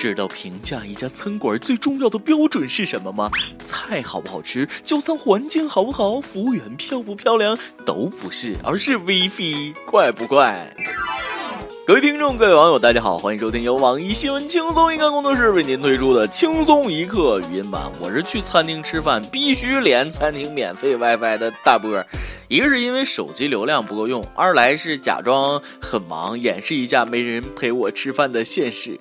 知道评价一家餐馆最重要的标准是什么吗？菜好不好吃，就餐环境好不好，服务员漂不漂亮，都不是，而是 WiFi 快不快。各位听众，各位网友，大家好，欢迎收听由网易新闻轻松一刻工作室为您推出的轻松一刻语音版。我是去餐厅吃饭必须连餐厅免费 WiFi 的大波。一个是因为手机流量不够用，二来是假装很忙，掩饰一下没人陪我吃饭的现实。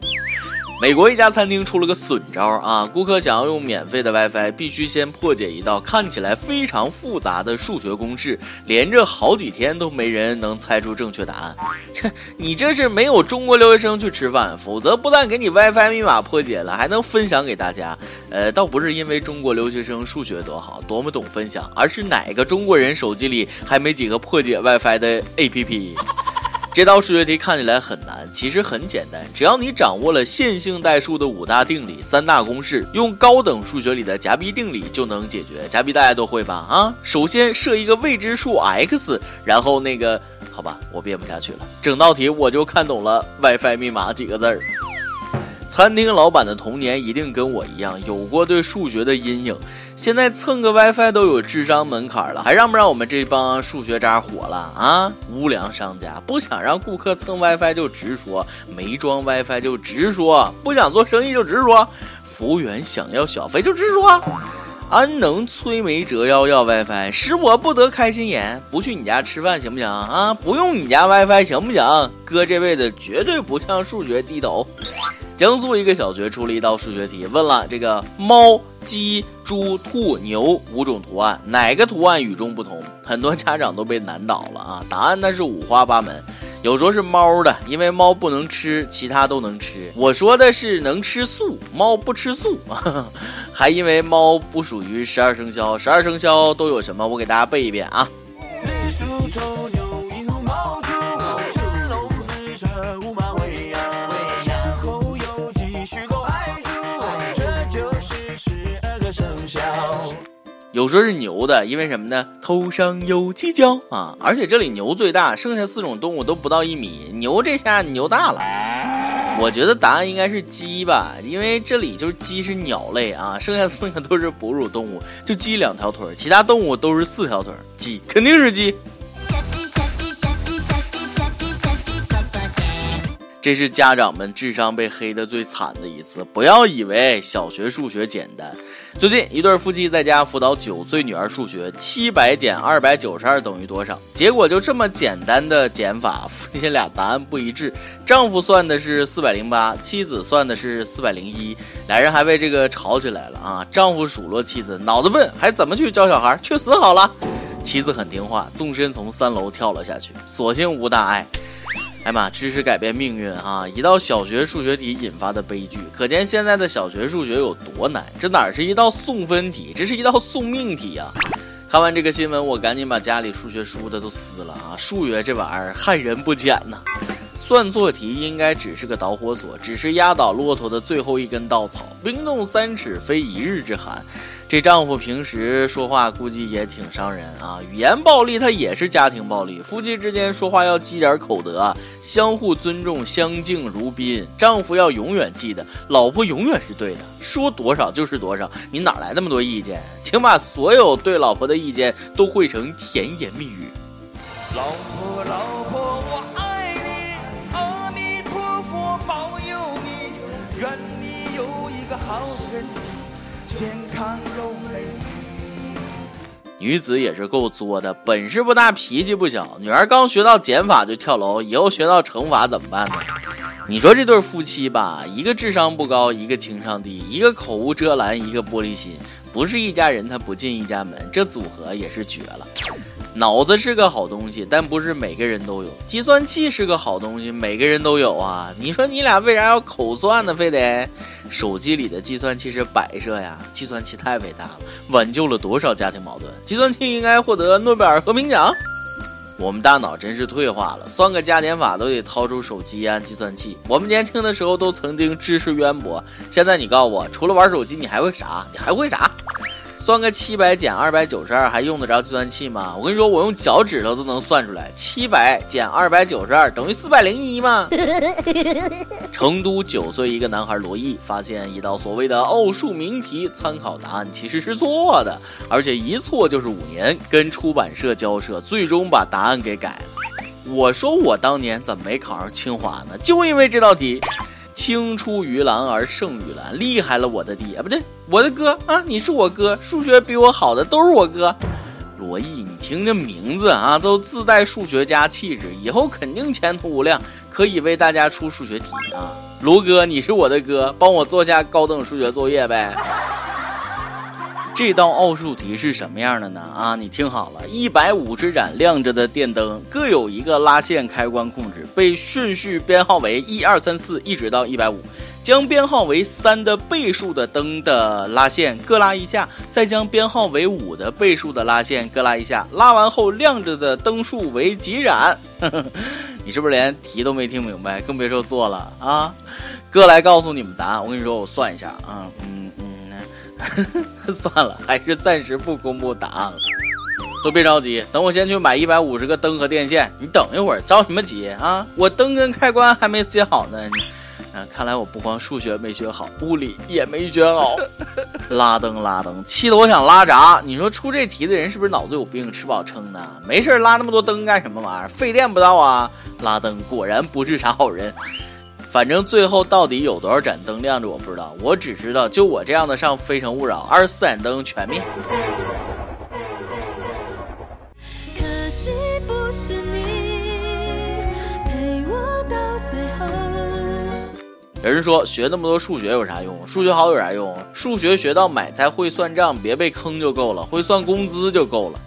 美国一家餐厅出了个损招啊！顾客想要用免费的 WiFi，必须先破解一道看起来非常复杂的数学公式，连着好几天都没人能猜出正确答案。切，你这是没有中国留学生去吃饭，否则不但给你 WiFi 密码破解了，还能分享给大家。呃，倒不是因为中国留学生数学多好，多么懂分享，而是哪个中国人手机里还没几个破解 WiFi 的 APP？这道数学题看起来很难，其实很简单，只要你掌握了线性代数的五大定理、三大公式，用高等数学里的夹逼定理就能解决。夹逼大家都会吧？啊，首先设一个未知数 x，然后那个，好吧，我编不下去了，整道题我就看懂了 WiFi 密码几个字儿。餐厅老板的童年一定跟我一样有过对数学的阴影，现在蹭个 WiFi 都有智商门槛了，还让不让我们这帮数学渣火了啊？无良商家不想让顾客蹭 WiFi 就直说，没装 WiFi 就直说，不想做生意就直说，服务员想要小费就直说，安能摧眉折腰要 WiFi，使我不得开心颜？不去你家吃饭行不行啊？不用你家 WiFi 行不行？哥这辈子绝对不向数学低头。江苏一个小学出了一道数学题，问了这个猫、鸡、猪、兔、牛五种图案，哪个图案与众不同？很多家长都被难倒了啊！答案那是五花八门，有说是猫的，因为猫不能吃，其他都能吃。我说的是能吃素，猫不吃素，还因为猫不属于十二生肖，十二生肖都有什么？我给大家背一遍啊。有说是牛的，因为什么呢？头上有犄角啊！而且这里牛最大，剩下四种动物都不到一米，牛这下牛大了。我觉得答案应该是鸡吧，因为这里就是鸡是鸟类啊，剩下四个都是哺乳动物，就鸡两条腿，其他动物都是四条腿，鸡肯定是鸡。这是家长们智商被黑的最惨的一次。不要以为小学数学简单。最近一对夫妻在家辅导九岁女儿数学，七百减二百九十二等于多少？结果就这么简单的减法，夫妻俩答案不一致。丈夫算的是四百零八，妻子算的是四百零一，俩人还为这个吵起来了啊！丈夫数落妻子脑子笨，还怎么去教小孩？去死好了！妻子很听话，纵身从三楼跳了下去，所幸无大碍。哎妈，知识改变命运啊！一道小学数学题引发的悲剧，可见现在的小学数学有多难。这哪是一道送分题，这是一道送命题呀！看完这个新闻，我赶紧把家里数学书的都撕了啊！数学这玩意儿害人不浅呐。算错题应该只是个导火索，只是压倒骆驼的最后一根稻草。冰冻三尺，非一日之寒。这丈夫平时说话估计也挺伤人啊，语言暴力他也是家庭暴力。夫妻之间说话要积点口德，相互尊重，相敬如宾。丈夫要永远记得，老婆永远是对的，说多少就是多少。你哪来那么多意见？请把所有对老婆的意见都汇成甜言蜜语。老婆，老女子也是够作的，本事不大，脾气不小。女儿刚学到减法就跳楼，以后学到乘法怎么办呢？你说这对夫妻吧，一个智商不高，一个情商低，一个口无遮拦，一个玻璃心，不是一家人他不进一家门，这组合也是绝了。脑子是个好东西，但不是每个人都有。计算器是个好东西，每个人都有啊。你说你俩为啥要口算呢？非得手机里的计算器是摆设呀？计算器太伟大了，挽救了多少家庭矛盾？计算器应该获得诺贝尔和平奖。我们大脑真是退化了，算个加减法都得掏出手机按计算器。我们年轻的时候都曾经知识渊博，现在你告诉我，除了玩手机，你还会啥？你还会啥？算个七百减二百九十二，还用得着计算器吗？我跟你说，我用脚趾头都能算出来，七百减二百九十二等于四百零一吗？成都九岁一个男孩罗毅发现一道所谓的奥数名题参考答案其实是错的，而且一错就是五年，跟出版社交涉，最终把答案给改了。我说我当年怎么没考上清华呢？就因为这道题。青出于蓝而胜于蓝，厉害了我的爹，不对，我的哥啊！你是我哥，数学比我好的都是我哥。罗毅，你听这名字啊，都自带数学家气质，以后肯定前途无量，可以为大家出数学题啊。卢哥，你是我的哥，帮我做下高等数学作业呗。这道奥数题是什么样的呢？啊，你听好了，一百五十盏亮着的电灯各有一个拉线开关控制，被顺序编号为一二三四，一直到一百五。将编号为三的倍数的灯的拉线各拉一下，再将编号为五的倍数的拉线各拉一下。拉完后亮着的灯数为几盏？你是不是连题都没听明白？更别说做了啊！哥来告诉你们答案。我跟你说，我算一下啊，嗯。算了，还是暂时不公布答案了。都别着急，等我先去买一百五十个灯和电线。你等一会儿，着什么急啊？我灯跟开关还没接好呢。啊，看来我不光数学没学好，物理也没学好。拉灯拉灯，气得我想拉闸。你说出这题的人是不是脑子有病，吃饱撑的？没事拉那么多灯干什么玩意儿？费电不到啊！拉灯果然不是啥好人。反正最后到底有多少盏灯亮着，我不知道。我只知道，就我这样的上《非诚勿扰》，二十四盏灯全灭。可惜不是你陪我到最后。有人说学那么多数学有啥用？数学好有啥用？数学学到买菜会算账，别被坑就够了；会算工资就够了。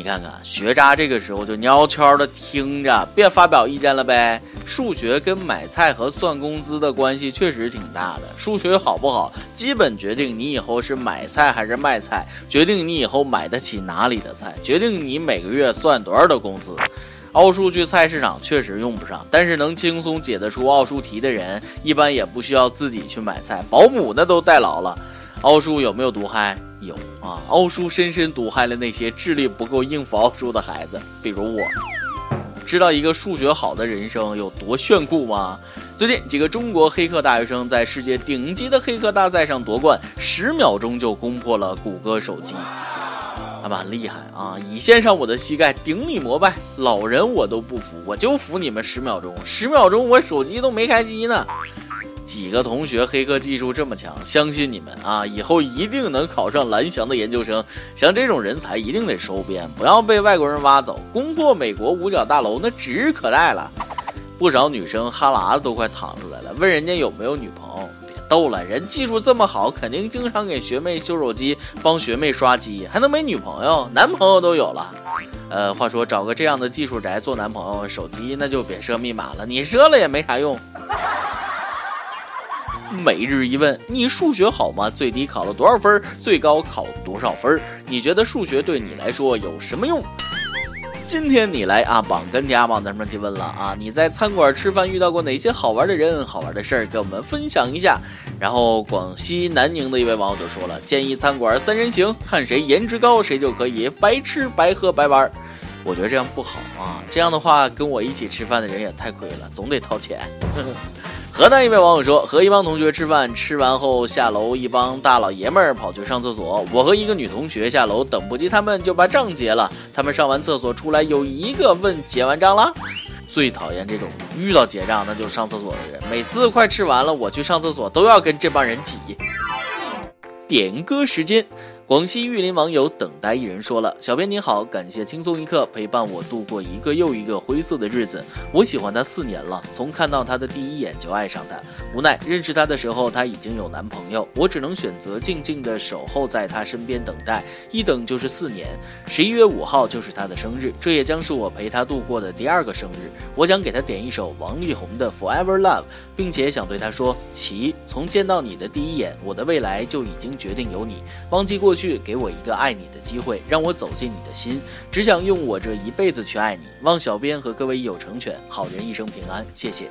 你看看学渣这个时候就悄悄的听着，别发表意见了呗。数学跟买菜和算工资的关系确实挺大的。数学好不好，基本决定你以后是买菜还是卖菜，决定你以后买得起哪里的菜，决定你每个月算多少的工资。奥数去菜市场确实用不上，但是能轻松解得出奥数题的人，一般也不需要自己去买菜，保姆那都代劳了。奥数有没有毒害？有啊，奥数深深毒害了那些智力不够应付奥数的孩子，比如我。知道一个数学好的人生有多炫酷吗？最近几个中国黑客大学生在世界顶级的黑客大赛上夺冠，十秒钟就攻破了谷歌手机，他们很厉害啊！已献上我的膝盖，顶礼膜拜。老人我都不服，我就服你们十秒钟，十秒钟我手机都没开机呢。几个同学黑客技术这么强，相信你们啊，以后一定能考上蓝翔的研究生。像这种人才一定得收编，不要被外国人挖走。攻破美国五角大楼那指日可待了。不少女生哈喇子都快淌出来了，问人家有没有女朋友。别逗了，人技术这么好，肯定经常给学妹修手机，帮学妹刷机，还能没女朋友？男朋友都有了。呃，话说找个这样的技术宅做男朋友，手机那就别设密码了，你设了也没啥用。每日一问：你数学好吗？最低考了多少分？最高考多少分？你觉得数学对你来说有什么用？今天你来阿榜跟家榜咱们去问了啊！你在餐馆吃饭遇到过哪些好玩的人、好玩的事儿？跟我们分享一下。然后广西南宁的一位网友就说了：建议餐馆三人行，看谁颜值高，谁就可以白吃白喝白玩。我觉得这样不好啊！这样的话，跟我一起吃饭的人也太亏了，总得掏钱。河南一位网友说，和一帮同学吃饭，吃完后下楼，一帮大老爷们儿跑去上厕所。我和一个女同学下楼，等不及他们，就把账结了。他们上完厕所出来，有一个问结完账了。最讨厌这种遇到结账那就上厕所的人。每次快吃完了，我去上厕所都要跟这帮人挤。点歌时间。广西玉林网友等待一人说了：“小编你好，感谢轻松一刻陪伴我度过一个又一个灰色的日子。我喜欢他四年了，从看到他的第一眼就爱上他。无奈认识他的时候他已经有男朋友，我只能选择静静的守候在他身边等待，一等就是四年。十一月五号就是他的生日，这也将是我陪他度过的第二个生日。我想给他点一首王力宏的 Forever Love，并且想对他说：齐，从见到你的第一眼，我的未来就已经决定有你。忘记过去。”去给我一个爱你的机会，让我走进你的心，只想用我这一辈子去爱你。望小编和各位友成全，好人一生平安，谢谢。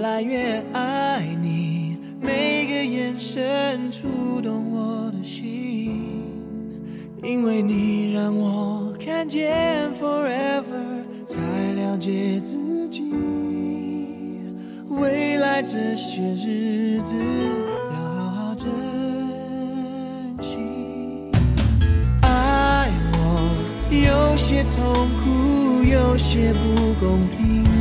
来越爱你，每个眼神触动我的心，因为你让我看见 forever，才了解自己。未来这些日子要好好珍惜。爱我有些痛苦，有些不公平。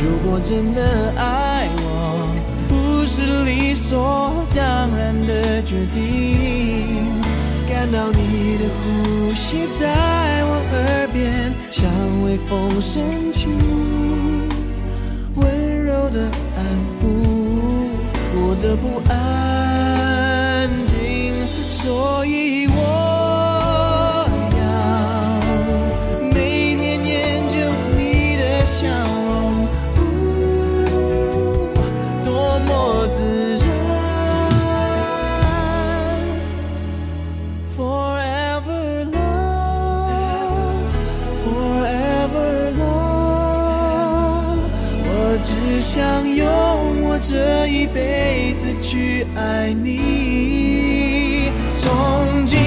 如果真的爱我，不是理所当然的决定。感到你的呼吸在我耳边，像微风升起，温柔的安抚我的不安只想用我这一辈子去爱你，从今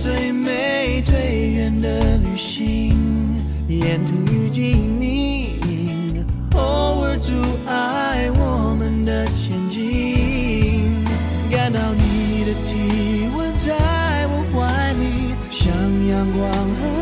最美最远的旅行，沿途遇见你，偶尔阻碍我们的前进。感到你的体温在我怀里，像阳光和。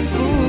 painful